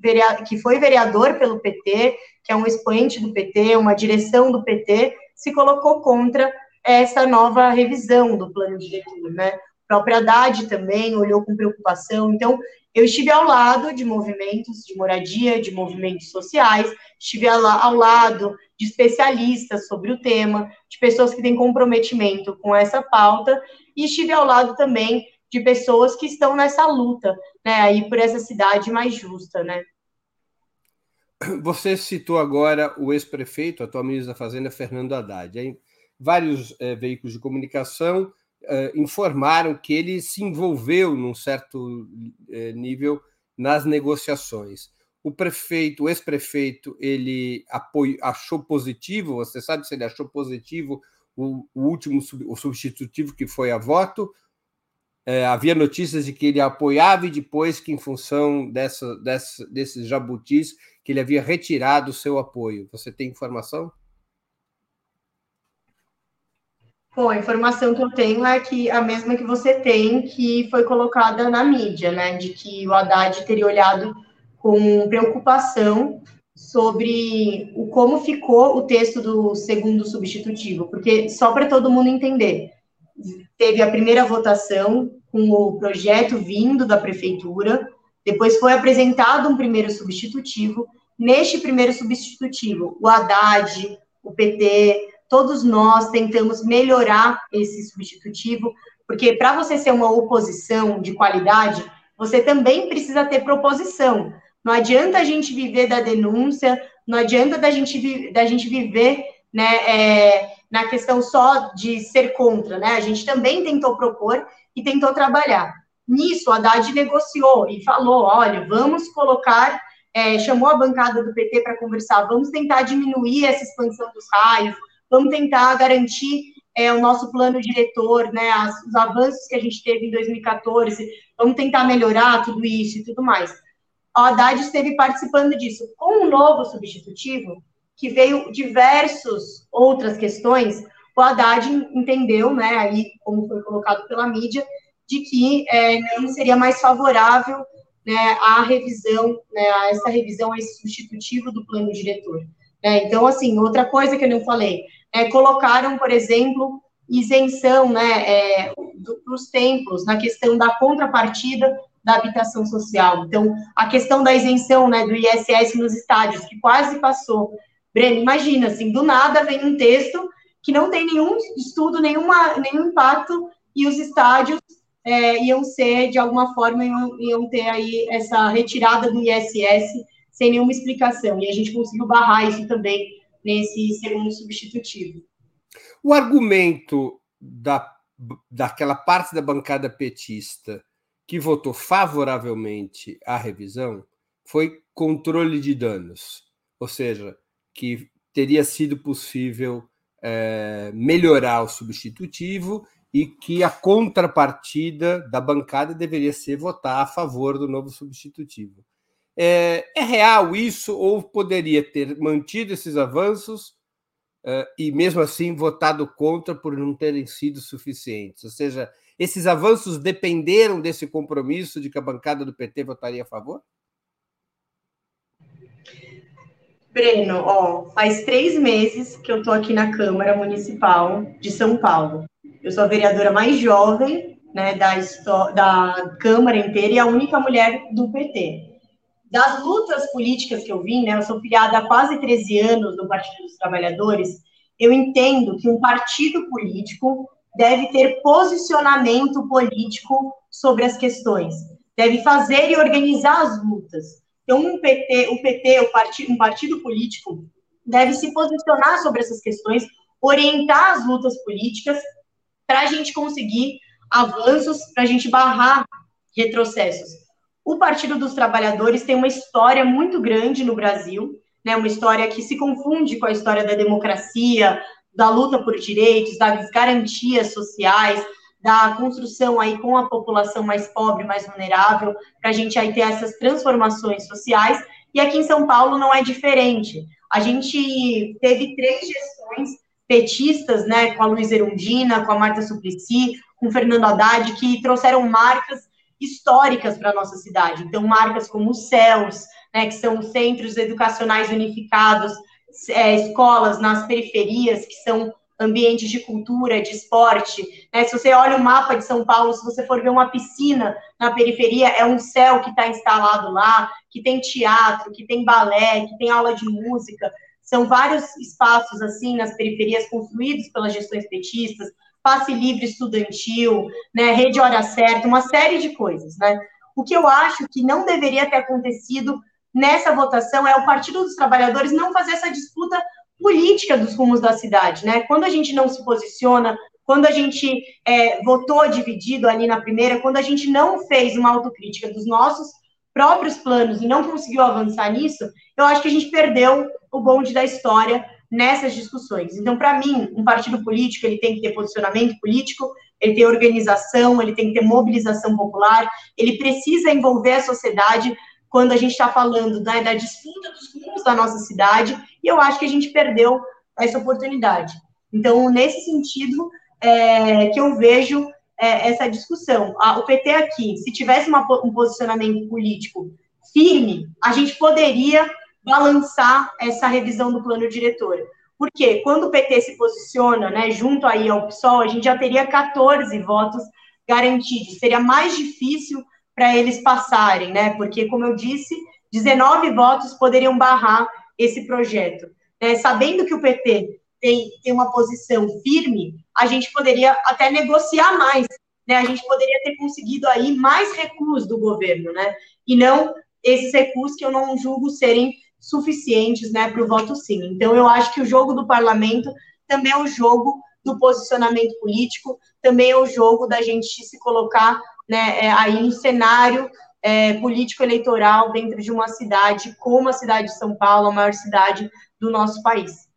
que foi vereador pelo PT, que é um expoente do PT, uma direção do PT, se colocou contra essa nova revisão do plano diretor, né? A própria Haddad também olhou com preocupação. Então, eu estive ao lado de movimentos de moradia, de movimentos sociais, estive ao lado de especialistas sobre o tema, de pessoas que têm comprometimento com essa pauta, e estive ao lado também de pessoas que estão nessa luta, né, aí por essa cidade mais justa, né. Você citou agora o ex-prefeito, atual ministro da Fazenda, Fernando Haddad. Hein? Vários é, veículos de comunicação é, informaram que ele se envolveu num certo é, nível nas negociações. O prefeito, o ex-prefeito, ele apoio, achou positivo, você sabe se ele achou positivo o, o último o substitutivo que foi a voto, é, havia notícias de que ele apoiava e depois que, em função dessa, dessa, desses jabutis, que ele havia retirado o seu apoio. Você tem informação? Bom, a informação que eu tenho é que a mesma que você tem, que foi colocada na mídia, né? De que o Haddad teria olhado com preocupação sobre o como ficou o texto do segundo substitutivo, porque só para todo mundo entender, teve a primeira votação com o projeto vindo da prefeitura, depois foi apresentado um primeiro substitutivo. Neste primeiro substitutivo, o Haddad, o PT, todos nós tentamos melhorar esse substitutivo, porque para você ser uma oposição de qualidade, você também precisa ter proposição. Não adianta a gente viver da denúncia, não adianta da gente, da gente viver né, é, na questão só de ser contra, né? A gente também tentou propor e tentou trabalhar. Nisso, a Haddad negociou e falou: olha, vamos colocar, é, chamou a bancada do PT para conversar, vamos tentar diminuir essa expansão dos raios, vamos tentar garantir é, o nosso plano diretor, né, as, os avanços que a gente teve em 2014, vamos tentar melhorar tudo isso e tudo mais. A Haddad esteve participando disso. Com o um novo substitutivo, que veio diversas outras questões, o Haddad entendeu, né, aí como foi colocado pela mídia, de que é, não seria mais favorável né, a revisão, né, a essa revisão, a esse substitutivo do plano diretor. Né? Então, assim, outra coisa que eu não falei, é, colocaram, por exemplo, isenção né, é, para os templos na questão da contrapartida da habitação social. Então, a questão da isenção né, do ISS nos estádios, que quase passou, Breno, imagina, assim, do nada vem um texto que não tem nenhum estudo, nenhuma, nenhum impacto, e os estádios é, iam ser, de alguma forma, iam, iam, ter aí essa retirada do ISS sem nenhuma explicação. E a gente conseguiu barrar isso também nesse segundo substitutivo. O argumento da, daquela parte da bancada petista que votou favoravelmente à revisão foi controle de danos, ou seja, que teria sido possível é, melhorar o substitutivo e que a contrapartida da bancada deveria ser votar a favor do novo substitutivo. É, é real isso ou poderia ter mantido esses avanços é, e mesmo assim votado contra por não terem sido suficientes? Ou seja, esses avanços dependeram desse compromisso de que a bancada do PT votaria a favor? Breno, ó, faz três meses que eu estou aqui na Câmara Municipal de São Paulo. Eu sou a vereadora mais jovem né, da, da Câmara inteira e a única mulher do PT. Das lutas políticas que eu vim, né, eu sou filiada há quase 13 anos no Partido dos Trabalhadores, eu entendo que um partido político deve ter posicionamento político sobre as questões, deve fazer e organizar as lutas. Então, um PT, o PT, o partido, um partido político, deve se posicionar sobre essas questões, orientar as lutas políticas para a gente conseguir avanços, para a gente barrar retrocessos. O Partido dos Trabalhadores tem uma história muito grande no Brasil, né, uma história que se confunde com a história da democracia, da luta por direitos, das garantias sociais, da construção aí com a população mais pobre, mais vulnerável, para a gente aí ter essas transformações sociais. E aqui em São Paulo não é diferente. A gente teve três gestões petistas, né, com a Luiz Erundina, com a Marta Suplicy, com o Fernando Haddad, que trouxeram marcas históricas para a nossa cidade. Então, marcas como os CELS, né, que são centros educacionais unificados, é, escolas nas periferias, que são ambientes de cultura, de esporte. Né? Se você olha o mapa de São Paulo, se você for ver uma piscina na periferia, é um céu que está instalado lá, que tem teatro, que tem balé, que tem aula de música. São vários espaços assim nas periferias construídos pelas gestões petistas, passe livre estudantil, né, rede hora certa, uma série de coisas, né? O que eu acho que não deveria ter acontecido nessa votação é o Partido dos Trabalhadores não fazer essa disputa política dos rumos da cidade, né? Quando a gente não se posiciona, quando a gente é, votou dividido ali na primeira, quando a gente não fez uma autocrítica dos nossos próprios planos e não conseguiu avançar nisso, eu acho que a gente perdeu o bonde da história nessas discussões. Então, para mim, um partido político ele tem que ter posicionamento político, ele tem organização, ele tem que ter mobilização popular, ele precisa envolver a sociedade quando a gente está falando né, da disputa dos rumos da nossa cidade, e eu acho que a gente perdeu essa oportunidade. Então, nesse sentido, é, que eu vejo é, essa discussão. o PT aqui, se tivesse uma, um posicionamento político firme, a gente poderia balançar essa revisão do plano diretor. Porque quando o PT se posiciona, né, junto aí ao PSOL, a gente já teria 14 votos garantidos. Seria mais difícil para eles passarem, né? Porque, como eu disse, 19 votos poderiam barrar esse projeto. Né? Sabendo que o PT tem, tem uma posição firme, a gente poderia até negociar mais, né? A gente poderia ter conseguido aí mais recursos do governo, né? E não esses recursos que eu não julgo serem suficientes, né, para o voto sim. Então, eu acho que o jogo do parlamento também é o jogo do posicionamento político, também é o jogo da gente se colocar né, é, aí um cenário é, político-eleitoral dentro de uma cidade como a cidade de São Paulo, a maior cidade do nosso país.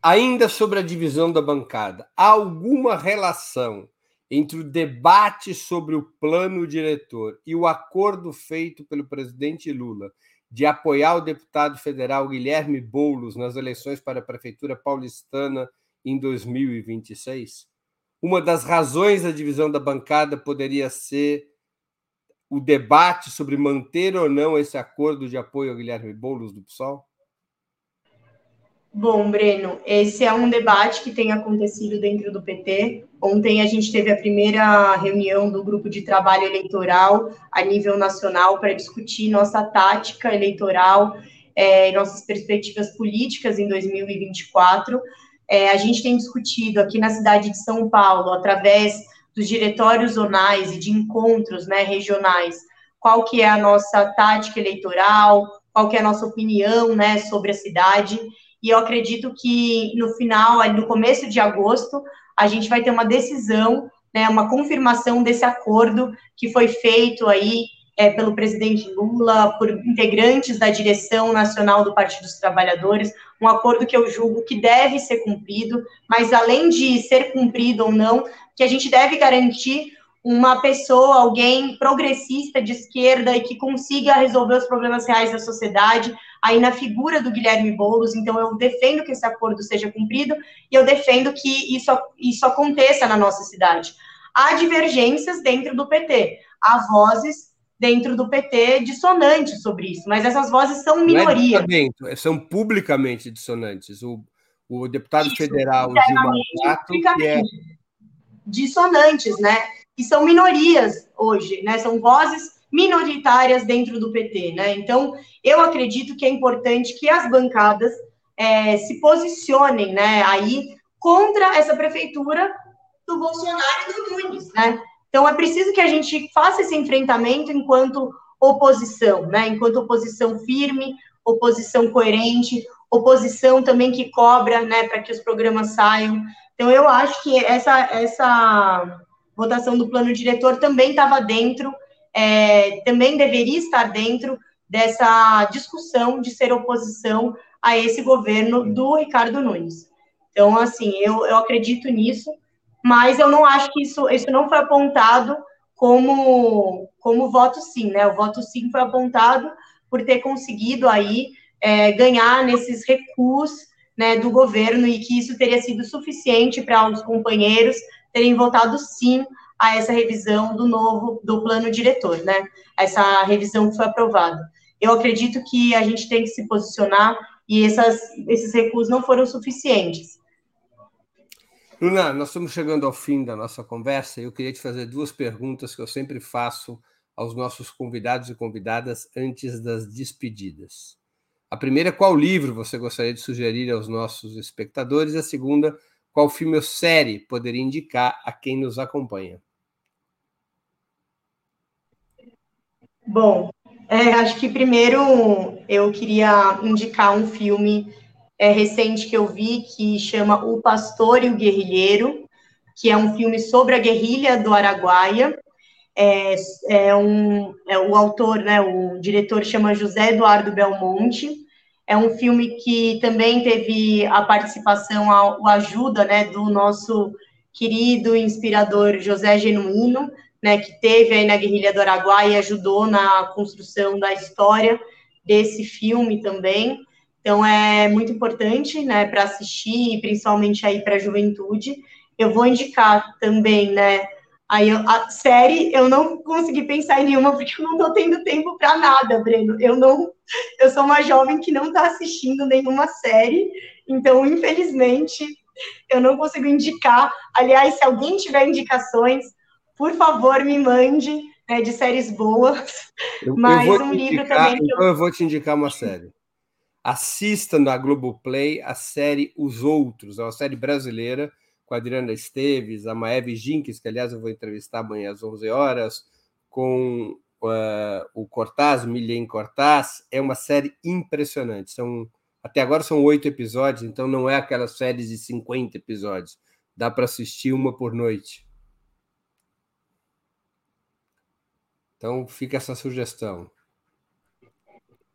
Ainda sobre a divisão da bancada, há alguma relação entre o debate sobre o plano diretor e o acordo feito pelo presidente Lula de apoiar o deputado federal Guilherme Boulos nas eleições para a prefeitura paulistana em 2026? Uma das razões da divisão da bancada poderia ser o debate sobre manter ou não esse acordo de apoio ao Guilherme Boulos do PSOL? Bom, Breno, esse é um debate que tem acontecido dentro do PT. Ontem a gente teve a primeira reunião do grupo de trabalho eleitoral a nível nacional para discutir nossa tática eleitoral é, nossas perspectivas políticas em 2024. É, a gente tem discutido aqui na cidade de São Paulo, através dos diretórios zonais e de encontros né, regionais, qual que é a nossa tática eleitoral, qual que é a nossa opinião né, sobre a cidade, e eu acredito que no final, no começo de agosto, a gente vai ter uma decisão, né, uma confirmação desse acordo que foi feito aí é, pelo presidente Lula, por integrantes da direção nacional do Partido dos Trabalhadores, um acordo que eu julgo que deve ser cumprido, mas além de ser cumprido ou não, que a gente deve garantir uma pessoa, alguém progressista de esquerda e que consiga resolver os problemas reais da sociedade, aí na figura do Guilherme Boulos, então eu defendo que esse acordo seja cumprido e eu defendo que isso, isso aconteça na nossa cidade. Há divergências dentro do PT, há vozes dentro do PT dissonantes sobre isso, mas essas vozes são minoria. É são publicamente dissonantes. O, o deputado isso, federal Gilmar que é... dissonantes, né? E são minorias hoje, né? São vozes minoritárias dentro do PT, né? Então, eu acredito que é importante que as bancadas é, se posicionem, né? Aí contra essa prefeitura do Bolsonaro e do Nunes, né? Então, é preciso que a gente faça esse enfrentamento enquanto oposição, né? Enquanto oposição firme, oposição coerente, oposição também que cobra, né, para que os programas saiam. Então, eu acho que essa, essa votação do plano diretor também estava dentro, é, também deveria estar dentro dessa discussão de ser oposição a esse governo do Ricardo Nunes. Então, assim, eu, eu acredito nisso mas eu não acho que isso, isso não foi apontado como, como voto sim, né? O voto sim foi apontado por ter conseguido aí é, ganhar nesses recursos né, do governo e que isso teria sido suficiente para os companheiros terem votado sim a essa revisão do novo, do plano diretor, né? Essa revisão que foi aprovada. Eu acredito que a gente tem que se posicionar e essas, esses recursos não foram suficientes. Luna, nós estamos chegando ao fim da nossa conversa e eu queria te fazer duas perguntas que eu sempre faço aos nossos convidados e convidadas antes das despedidas. A primeira, qual livro você gostaria de sugerir aos nossos espectadores? A segunda, qual filme ou série poderia indicar a quem nos acompanha? Bom, é, acho que primeiro eu queria indicar um filme é, recente que eu vi que chama O Pastor e o Guerrilheiro, que é um filme sobre a guerrilha do Araguaia. É, é, um, é o autor, né, o diretor chama José Eduardo Belmonte. É um filme que também teve a participação, a, a ajuda, né, do nosso querido inspirador José Genuíno, né, que teve aí na guerrilha do Araguaia e ajudou na construção da história desse filme também. Então é muito importante, né, para assistir, principalmente aí para a juventude. Eu vou indicar também, né, aí a série eu não consegui pensar em nenhuma porque eu não estou tendo tempo para nada, Breno. Eu não, eu sou uma jovem que não está assistindo nenhuma série, então infelizmente eu não consigo indicar. Aliás, se alguém tiver indicações, por favor, me mande né, de séries boas. Eu, Mas eu um livro indicar, também. Então eu... eu vou te indicar uma série. Assista na Globoplay a série Os Outros, é uma série brasileira com a Adriana Esteves, a Maeve Jinkes, que aliás eu vou entrevistar amanhã às 11 horas, com uh, o Cortaz, Milien Cortaz. É uma série impressionante. São, até agora são oito episódios, então não é aquelas séries de 50 episódios. Dá para assistir uma por noite. Então fica essa sugestão.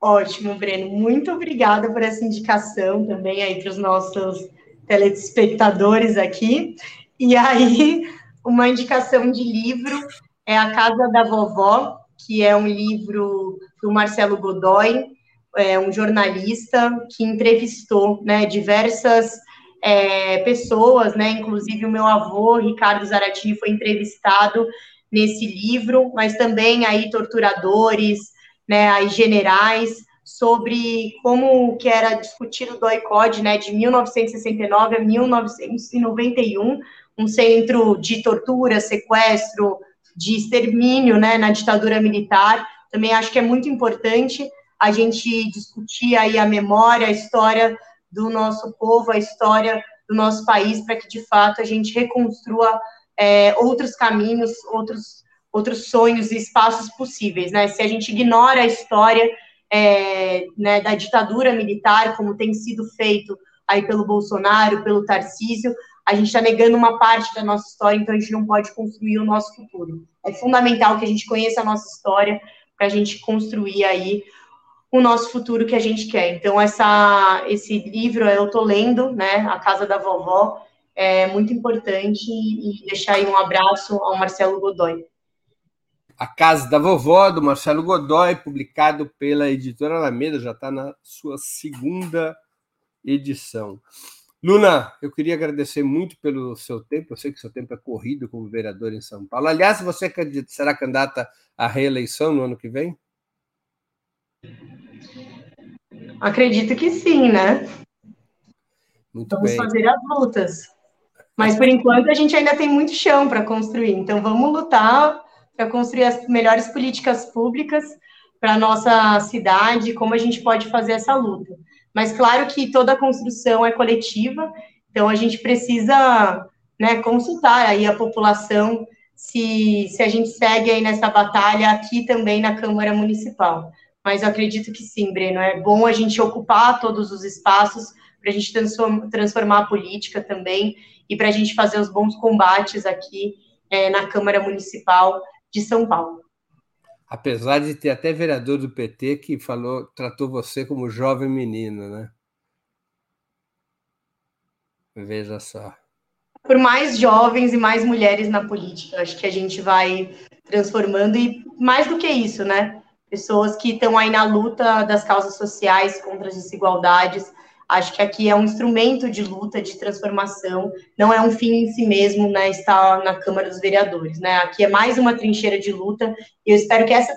Ótimo, Breno. Muito obrigada por essa indicação também aí para os nossos telespectadores aqui. E aí, uma indicação de livro é A Casa da Vovó, que é um livro do Marcelo Godoy, é um jornalista que entrevistou né, diversas é, pessoas, né, inclusive o meu avô, Ricardo Zaratini, foi entrevistado nesse livro, mas também aí torturadores, né, aí generais, sobre como que era discutido o DOI-CODE, né, de 1969 a 1991, um centro de tortura, sequestro, de extermínio, né, na ditadura militar. Também acho que é muito importante a gente discutir aí a memória, a história do nosso povo, a história do nosso país, para que de fato a gente reconstrua é, outros caminhos, outros, outros sonhos e espaços possíveis, né? Se a gente ignora a história é, né, da ditadura militar, como tem sido feito aí pelo Bolsonaro, pelo Tarcísio, a gente está negando uma parte da nossa história, então a gente não pode construir o nosso futuro. É fundamental que a gente conheça a nossa história para a gente construir aí o nosso futuro que a gente quer. Então, essa, esse livro eu estou lendo, né, A Casa da Vovó, é muito importante e deixar aí um abraço ao Marcelo Godoy. A Casa da Vovó, do Marcelo Godoy, publicado pela editora Alameda, já está na sua segunda edição. Luna, eu queria agradecer muito pelo seu tempo. Eu sei que seu tempo é corrido como vereador em São Paulo. Aliás, você será candidata à reeleição no ano que vem? Acredito que sim, né? Muito Vamos bem. fazer as lutas. Mas por enquanto a gente ainda tem muito chão para construir. Então vamos lutar para construir as melhores políticas públicas para a nossa cidade, como a gente pode fazer essa luta. Mas claro que toda construção é coletiva, então a gente precisa né, consultar aí a população se, se a gente segue aí nessa batalha aqui também na Câmara Municipal. Mas eu acredito que sim, Breno, é bom a gente ocupar todos os espaços para a gente transformar a política também e para a gente fazer os bons combates aqui é, na Câmara Municipal de São Paulo. Apesar de ter até vereador do PT que falou, tratou você como jovem menina, né? Veja só. Por mais jovens e mais mulheres na política, acho que a gente vai transformando e mais do que isso, né? Pessoas que estão aí na luta das causas sociais contra as desigualdades. Acho que aqui é um instrumento de luta, de transformação, não é um fim em si mesmo, né, estar na Câmara dos Vereadores, né? Aqui é mais uma trincheira de luta, e eu espero que essa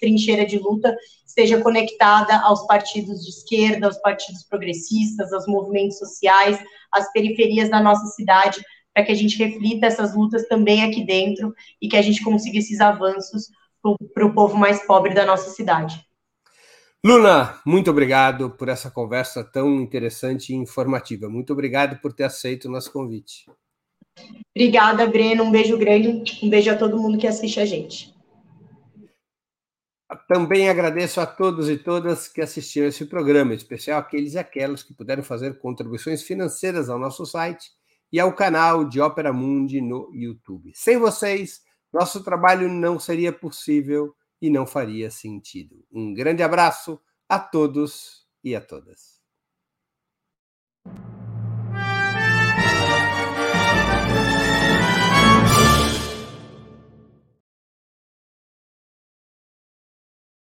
trincheira de luta esteja conectada aos partidos de esquerda, aos partidos progressistas, aos movimentos sociais, às periferias da nossa cidade, para que a gente reflita essas lutas também aqui dentro e que a gente consiga esses avanços para o povo mais pobre da nossa cidade. Luna, muito obrigado por essa conversa tão interessante e informativa. Muito obrigado por ter aceito o nosso convite. Obrigada, Breno. Um beijo grande. Um beijo a todo mundo que assiste a gente. Também agradeço a todos e todas que assistiram esse programa, em especial aqueles e aquelas que puderam fazer contribuições financeiras ao nosso site e ao canal de Ópera Mundi no YouTube. Sem vocês, nosso trabalho não seria possível e não faria sentido. Um grande abraço a todos e a todas.